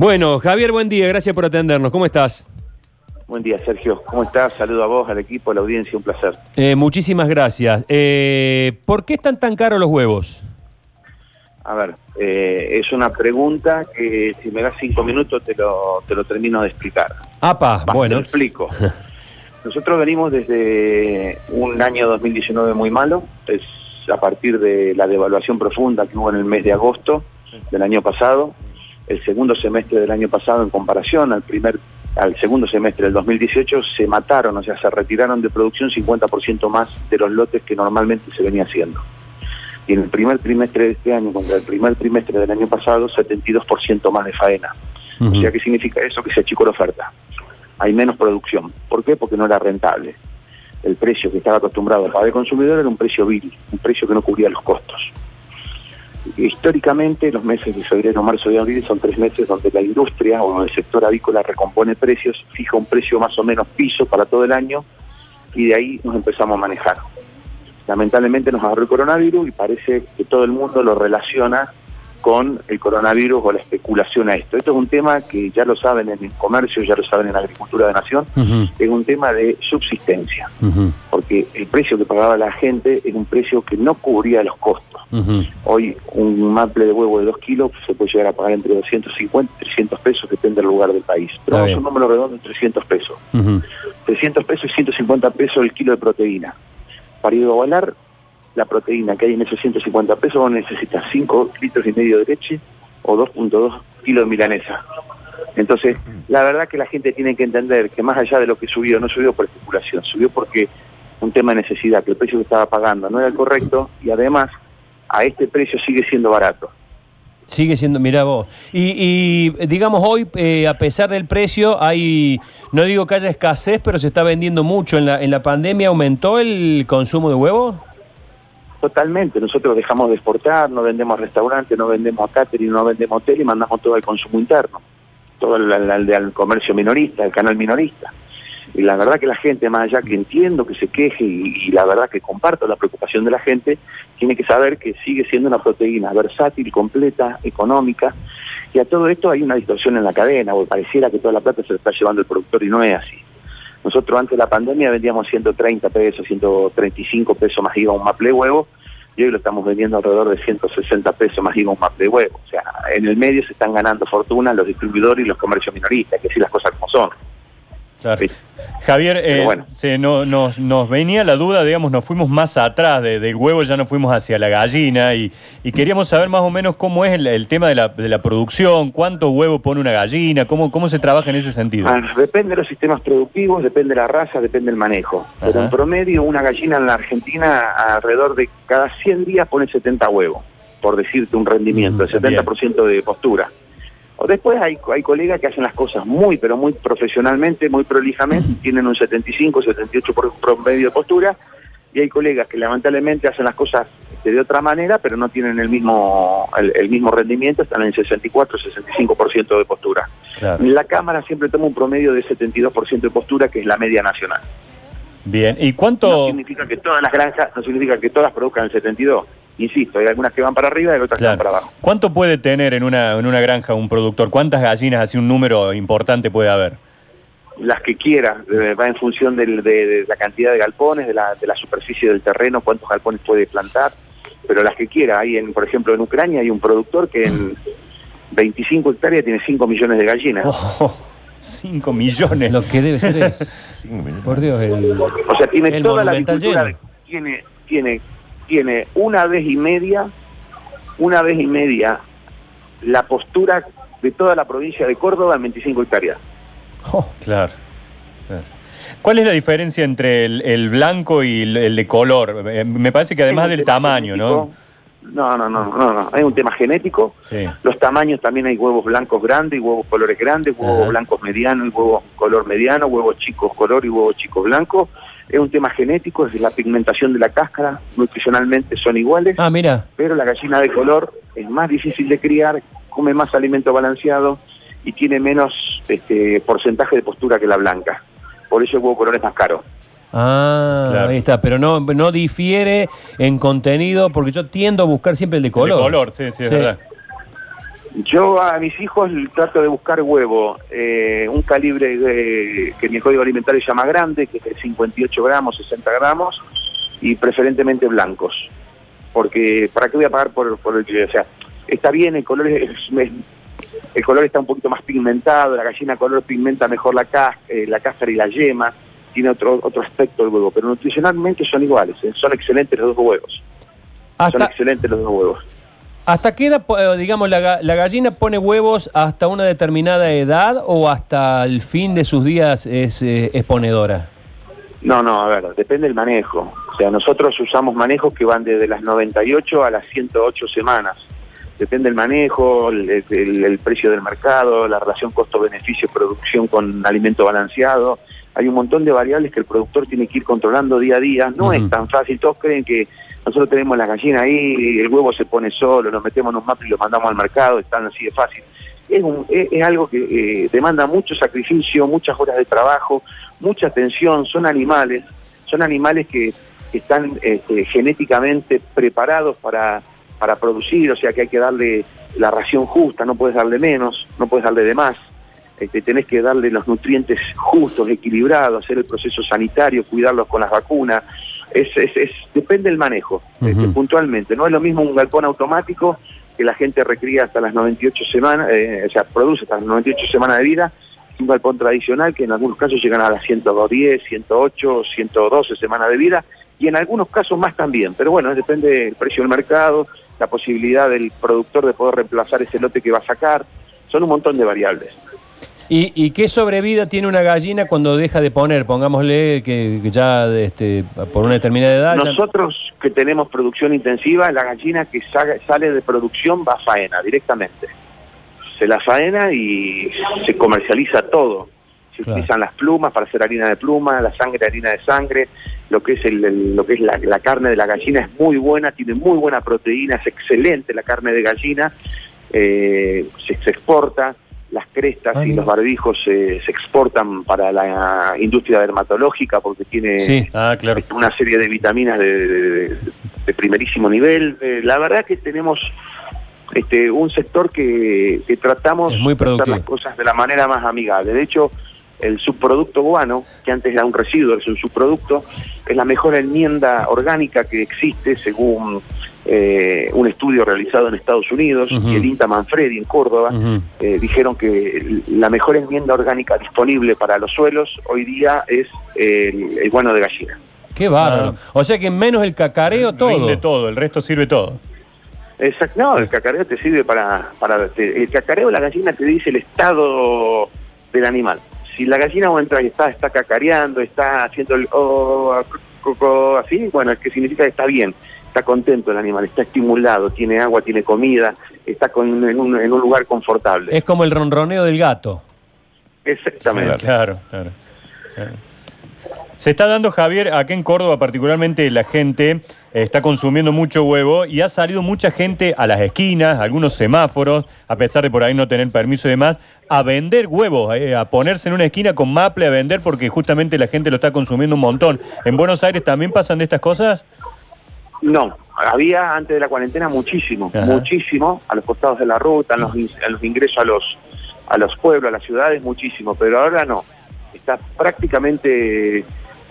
Bueno, Javier, buen día, gracias por atendernos. ¿Cómo estás? Buen día, Sergio. ¿Cómo estás? Saludo a vos, al equipo, a la audiencia, un placer. Eh, muchísimas gracias. Eh, ¿Por qué están tan caros los huevos? A ver, eh, es una pregunta que si me das cinco minutos te lo, te lo termino de explicar. Apa, Va, bueno. Te lo explico. Nosotros venimos desde un año 2019 muy malo, es a partir de la devaluación profunda que hubo en el mes de agosto del año pasado, el segundo semestre del año pasado en comparación al primer al segundo semestre del 2018 se mataron, o sea, se retiraron de producción 50% más de los lotes que normalmente se venía haciendo. Y en el primer trimestre de este año contra el primer trimestre del año pasado, 72% más de faena. O sea, ¿qué significa eso? Que se achicó la oferta. Hay menos producción. ¿Por qué? Porque no era rentable. El precio que estaba acostumbrado a pagar el consumidor era un precio vil, un precio que no cubría los costos. Históricamente, los meses de febrero, marzo y abril son tres meses donde la industria o el sector avícola recompone precios, fija un precio más o menos piso para todo el año y de ahí nos empezamos a manejar. Lamentablemente nos agarró el coronavirus y parece que todo el mundo lo relaciona con el coronavirus o la especulación a esto. Esto es un tema que ya lo saben en el comercio, ya lo saben en la agricultura de nación, es un tema de subsistencia, porque el precio que pagaba la gente era un precio que no cubría los costos. Hoy un maple de huevo de 2 kilos se puede llegar a pagar entre 250 y 300 pesos, depende del lugar del país. Pero vamos a un número redondo de 300 pesos. Ujú. 300 pesos y 150 pesos el kilo de proteína. Para igualar la proteína que hay en esos 150 pesos, vos necesitas 5 litros y medio de leche o 2.2 kilos de milanesa. Entonces, la verdad que la gente tiene que entender que más allá de lo que subió, no subió por especulación, subió porque un tema de necesidad, que el precio que estaba pagando no era el correcto y además a este precio sigue siendo barato. Sigue siendo, mira vos. Y, y, digamos, hoy, eh, a pesar del precio, hay, no digo que haya escasez, pero se está vendiendo mucho. ¿En la, en la pandemia aumentó el consumo de huevos? Totalmente, nosotros dejamos de exportar, no vendemos restaurantes, no vendemos catering, no vendemos hotel y mandamos todo al consumo interno, todo al- al- al comercio minorista, al canal minorista. Y la verdad que la gente, más allá que entiendo que se queje y, la verdad que comparto la preocupación de la gente, tiene que saber que sigue siendo una proteína versátil, completa, económica, y a todo esto hay una distorsión en la cadena, o pareciera que toda la plata se la está llevando el productor y no es así. Nosotros antes de la pandemia vendíamos 130 pesos, 135 pesos más IVA un maple huevo, y hoy lo estamos vendiendo alrededor de 160 pesos más IVA un maple huevo. O sea, en el medio se están ganando fortuna los distribuidores y los comercios minoristas, que decir las cosas como son. Claro. Sí. Javier, eh, bueno. se- no- nos, nos venía la duda, digamos, nos fuimos más atrás de- del huevo, ya nos fuimos hacia la gallina y, y queríamos saber más o menos cómo es el, el tema de la, de la producción, cuánto huevo pone una gallina, cómo, cómo se trabaja en ese sentido. Ah, depende de los sistemas productivos, depende de la raza, depende del manejo. Pero en promedio una gallina en la Argentina alrededor de cada 100 días pone 70 huevos, por decirte un rendimiento, Mm, el 70% de postura. O después hay, hay colegas que hacen las cosas muy, pero muy profesionalmente, muy prolijamente, tienen un 75, 78 por promedio de postura, y hay colegas que lamentablemente hacen las cosas de otra manera, pero no tienen el mismo, el, el mismo rendimiento, están en el 64, 65% de postura. Claro. La Cámara siempre toma un promedio de 72% de postura, que es la media nacional. Bien, ¿y No cuánto? significa que todas las granjas, no significa que todas produzcan el 72. Insisto, hay algunas que van para arriba y otras que van para abajo. ¿Cuánto puede tener en una, en una granja un productor? ¿Cuántas gallinas, así un número importante puede haber? Las que quiera, eh, va en función del- de, de la cantidad de galpones, de la, de la superficie del terreno, cuántos galpones puede plantar, pero las que quiera. Hay, en, por ejemplo, en Ucrania hay un productor que en 25 hectáreas tiene 5 millones de gallinas. Oh, 5 millones. Lo que debe ser es. Por Dios, el. O sea, tiene El toda la agricultura, lleno. tiene, tiene, tiene una vez y media, una vez y media la postura de toda la provincia de Córdoba en 25 hectáreas. Oh, claro. claro. ¿Cuál es la diferencia entre el, el blanco y el, el de color? Eh, Me parece que además del tamaño, ¿no? genético. No, no, no, no, no, es un tema genético. Sí. Los tamaños también hay huevos blancos grandes y huevos colores grandes, huevos Ajá. blancos medianos y huevos color mediano, huevos chicos color y huevos chicos blancos. Es un tema genético, es la pigmentación de la cáscara, nutricionalmente son iguales. Ah, mira. pero la gallina de color es más difícil de criar, come más alimento balanceado y tiene menos este, porcentaje de postura que la blanca. Por eso el huevo color es más caro. Ah, Claro. ahí está. Pero no, no difiere en contenido, porque yo tiendo a buscar siempre el de color. El de color, sí, sí, es Sí. verdad. Yo a mis hijos trato de buscar huevo, eh, un calibre eh, que mi código alimentario llama grande, que es de 58 gramos, 60 gramos, y preferentemente blancos. Porque, ¿para qué voy a pagar por, por el que, o sea, está bien, el color es, es- el color está un poquito más pigmentado, la gallina color pigmenta mejor la, cas- eh, la cáscara y la yema, tiene otro, otro aspecto el huevo, pero nutricionalmente son iguales, eh, son excelentes los dos huevos, son Hasta, excelentes los dos huevos. ¿Hasta qué edad, eh, digamos, la, la gallina pone huevos hasta una determinada edad o hasta el fin de sus días es, eh, es ponedora? No, no, a ver, depende del manejo. O sea, nosotros usamos manejos que van desde las 98 a las 108 semanas. Depende del manejo, el, el- el precio del mercado, la relación costo-beneficio-producción con alimento balanceado. Hay un montón de variables que el productor tiene que ir controlando día a día. No es tan fácil. Todos creen que nosotros tenemos la gallina ahí, el huevo se pone solo, lo metemos en un mapa y lo mandamos al mercado, es tan así de fácil. Es, algo que eh, demanda mucho sacrificio, muchas horas de trabajo, mucha atención, son animales, son animales que, que están este, genéticamente preparados para, para producir, o sea que hay que darle la ración justa, no puedes darle menos, no puedes darle de más, este, tenés que darle los nutrientes justos, equilibrados, hacer el proceso sanitario, cuidarlos con las vacunas, es, es- es- depende del manejo, este, puntualmente, no es lo mismo un galpón automático que la gente recría hasta las 98 semanas, eh, o sea, produce hasta las 98 semanas de vida, un galpón tradicional que en algunos casos llegan a las 110, 108, 112 semanas de vida y en algunos casos más también. Pero bueno, depende del precio del mercado, la posibilidad del productor de poder reemplazar ese lote que va a sacar. Son un montón de variables. ¿Y, y qué sobrevida tiene una gallina cuando deja de poner? Pongámosle que, que ya este, por una determinada edad... ya- Nosotros que tenemos producción intensiva, la gallina que sa- sale de producción va a faena directamente. Se la faena y se comercializa todo. Se Claro. utilizan las plumas para hacer harina de pluma, la sangre, harina de sangre, lo que es, el, el- lo que es la, la carne de la gallina es muy buena, tiene muy buena proteína, es excelente la carne de gallina, eh, se, se exporta, las crestas Ah, y los barbijos se, se exportan para la industria dermatológica porque tiene Sí. Ah, claro. una serie de vitaminas de, de- de primerísimo nivel. Eh, la verdad que tenemos este, un sector que, que tratamos muy las cosas de la manera más amigable. De hecho, el subproducto guano, que antes era un residuo, es un subproducto, es la mejor enmienda orgánica que existe según eh, un estudio realizado en Estados Unidos Ujú. y el INTA Manfredi en Córdoba. Eh, dijeron que la mejor enmienda orgánica disponible para los suelos hoy día es el, el guano de gallina. Qué bárbaro. O sea que menos el cacareo, todo. Rinde todo, el resto sirve todo. Exacto, no, el cacareo te sirve para, para te- el cacareo de la gallina te dice el estado del animal. Si la gallina vos entras y está, está cacareando, está haciendo el oh, así, bueno, es que significa que está bien, está contento el animal, está estimulado, tiene agua, tiene comida, está con, en, un, en un lugar confortable. Es como el ronroneo del gato. Exactamente. Claro, claro. claro. Se está dando, Javier, acá en Córdoba particularmente la gente eh, está consumiendo mucho huevo y ha salido mucha gente a las esquinas, a algunos semáforos, a pesar de por ahí no tener permiso y demás, a vender huevos, eh, a ponerse en una esquina con maple a vender porque justamente la gente lo está consumiendo un montón. ¿En Buenos Aires también pasan de estas cosas? No, había antes de la cuarentena muchísimo, Ajá. muchísimo, a los costados de la ruta, en los, in- en los ingresos a los, a los pueblos, a las ciudades, muchísimo, pero ahora no. Está prácticamente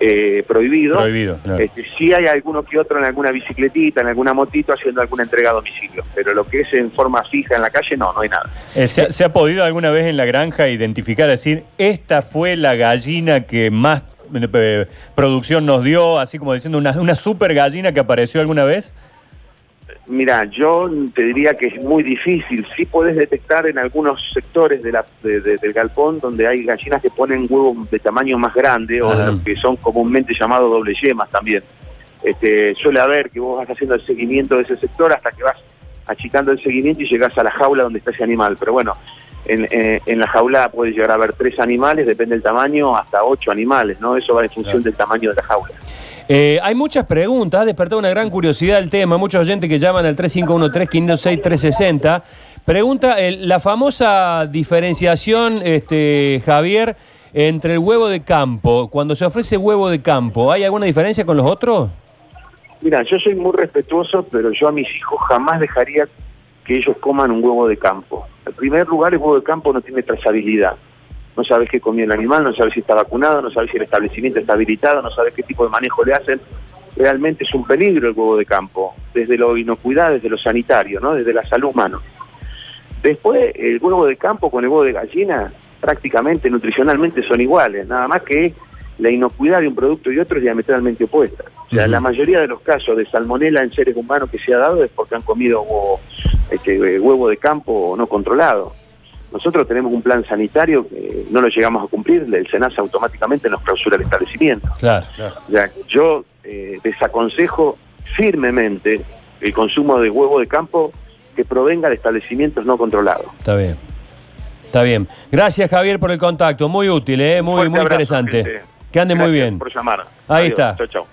eh, prohibido. Prohibido, claro. Este, sí hay alguno que otro en alguna bicicletita, en alguna motito haciendo alguna entrega a domicilio, pero lo que es en forma fija en la calle, no, no hay nada. Eh, ¿se, ha- se ha podido alguna vez en la granja identificar, decir, esta fue la gallina que más eh, producción nos dio, así como diciendo, una, una super gallina que apareció alguna vez? Mira, yo te diría que es muy difícil. Sí puedes detectar en algunos sectores de la- de- de- del galpón donde hay gallinas que ponen huevos de tamaño más grande o de los que son comúnmente llamados doble yemas también. Este, suele haber que vos vas haciendo el seguimiento de ese sector hasta que vas achicando el seguimiento y llegás a la jaula donde está ese animal. Pero bueno, en, eh, en la jaula puede llegar a haber tres animales, depende del tamaño, hasta ocho animales, ¿no? Eso va en función Claro. del tamaño de la jaula. Eh, hay muchas preguntas, ha despertado una gran curiosidad el tema. Muchos oyentes que llaman al 3513-506-360. Pregunta la famosa diferenciación, este, Javier, entre el huevo de campo. Cuando se ofrece huevo de campo, ¿hay alguna diferencia con los otros? Mira, yo soy muy respetuoso, pero yo a mis hijos jamás dejaría que ellos coman un huevo de campo. En primer lugar, el huevo de campo no tiene trazabilidad. No sabes qué comió el animal, no sabes si está vacunado, no sabes si el establecimiento está habilitado, no sabes qué tipo de manejo le hacen. Realmente es un peligro el huevo de campo, desde lo inocuidad, desde lo sanitario, ¿no? desde la salud humana. Después, el huevo de campo con el huevo de gallina prácticamente nutricionalmente son iguales, nada más que la inocuidad de un producto y otro es diametralmente opuesta. O sea, la mayoría de los casos de salmonela en seres humanos que se ha dado es porque han comido huevo, este, huevo de campo no controlado. Nosotros tenemos un plan sanitario que no lo llegamos a cumplir, el SENASA automáticamente nos clausura el establecimiento. Claro, claro. Yo eh, desaconsejo firmemente el consumo de huevo de campo que provenga de establecimientos no controlados. Está bien. Está bien. Gracias, Javier, por el contacto. Muy útil, ¿eh? muy, muy interesante. gente. Que ande muy bien. por llamar. Ahí Adiós. está. Chau, chau.